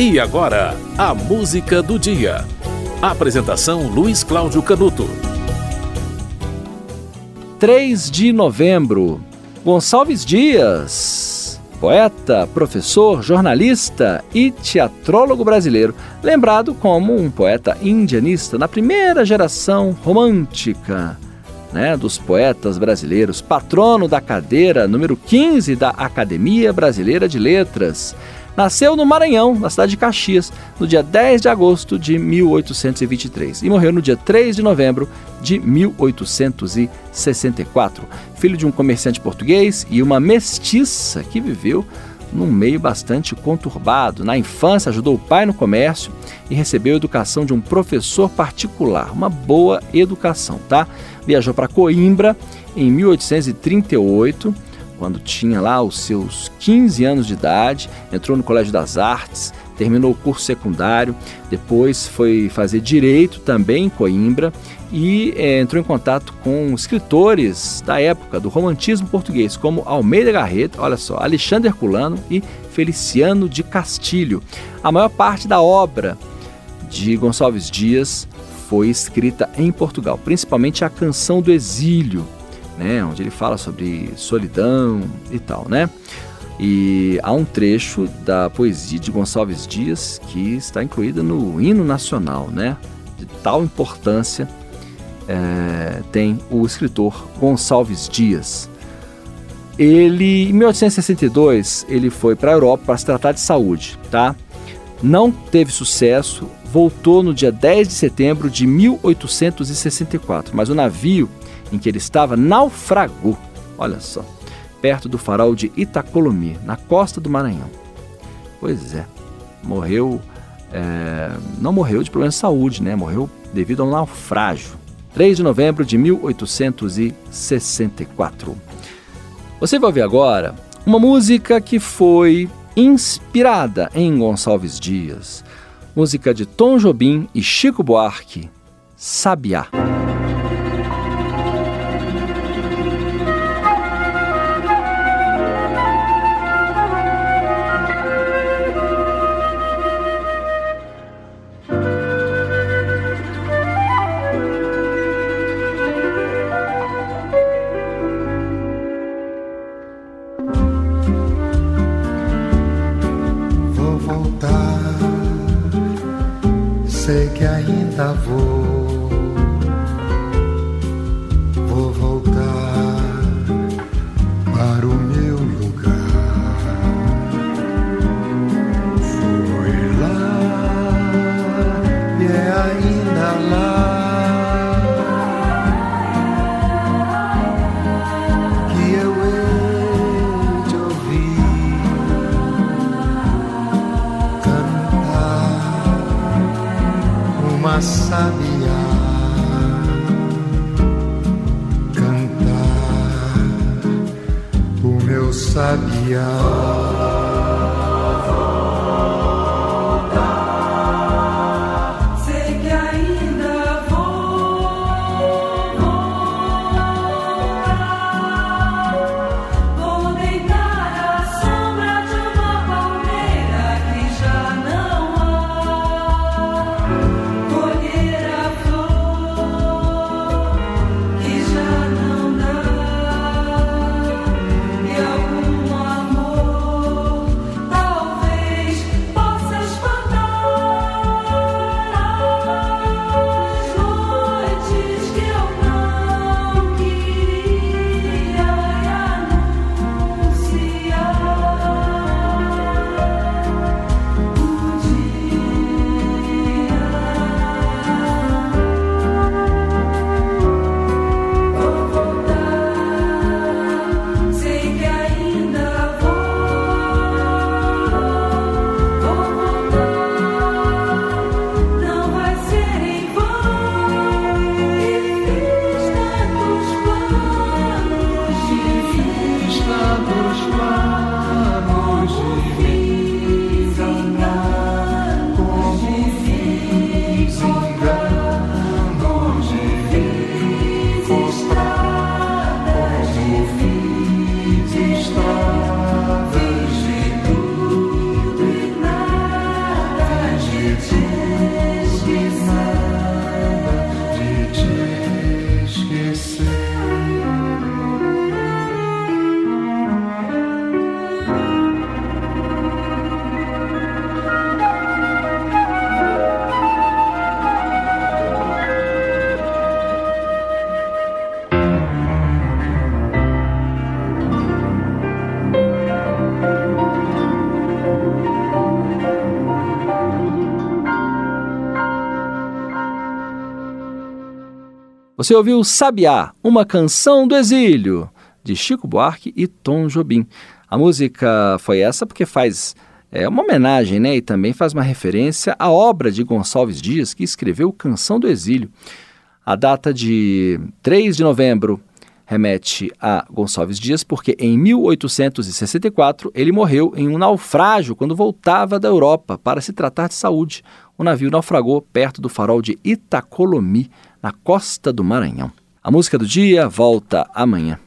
E agora, a música do dia. Apresentação Luiz Cláudio Canuto. 3 de novembro. Gonçalves Dias, poeta, professor, jornalista e teatrólogo brasileiro, lembrado como um poeta indianista na primeira geração romântica. Né, dos poetas brasileiros, patrono da cadeira número 15 da Academia Brasileira de Letras, Nasceu no Maranhão, na cidade de Caxias, no dia 10 de agosto de 1823 e morreu no dia 3 de novembro de 1864. Filho de um comerciante português e uma mestiça que viveu num meio bastante conturbado. Na infância, ajudou o pai no comércio e recebeu educação de um professor particular, uma boa educação, tá? Viajou para Coimbra em 1838 quando tinha lá os seus 15 anos de idade, entrou no Colégio das Artes, terminou o curso secundário, depois foi fazer direito também em Coimbra e é, entrou em contato com escritores da época do romantismo português, como Almeida Garreta, olha só, Alexandre Herculano e Feliciano de Castilho. A maior parte da obra de Gonçalves Dias foi escrita em Portugal, principalmente a Canção do Exílio, né, onde ele fala sobre solidão e tal, né? E há um trecho da poesia de Gonçalves Dias que está incluída no hino nacional, né? De tal importância é, tem o escritor Gonçalves Dias. Ele, em 1862, ele foi para a Europa para se tratar de saúde, tá? Não teve sucesso, voltou no dia 10 de setembro de 1864, mas o navio em que ele estava naufragou. Olha só, perto do farol de Itacolomi, na costa do Maranhão. Pois é, morreu. É, não morreu de problema de saúde, né? Morreu devido a um naufrágio. 3 de novembro de 1864. Você vai ouvir agora uma música que foi inspirada em Gonçalves Dias. Música de Tom Jobim e Chico Buarque, Sabiá. Sei que ainda vou. Sabiá cantar o meu sabiá. Você ouviu Sabiá, uma canção do exílio, de Chico Buarque e Tom Jobim. A música foi essa porque faz é, uma homenagem né, e também faz uma referência à obra de Gonçalves Dias, que escreveu Canção do Exílio. A data de 3 de novembro remete a Gonçalves Dias, porque em 1864 ele morreu em um naufrágio quando voltava da Europa para se tratar de saúde. O navio naufragou perto do farol de Itacolomi, na costa do Maranhão. A música do dia volta amanhã.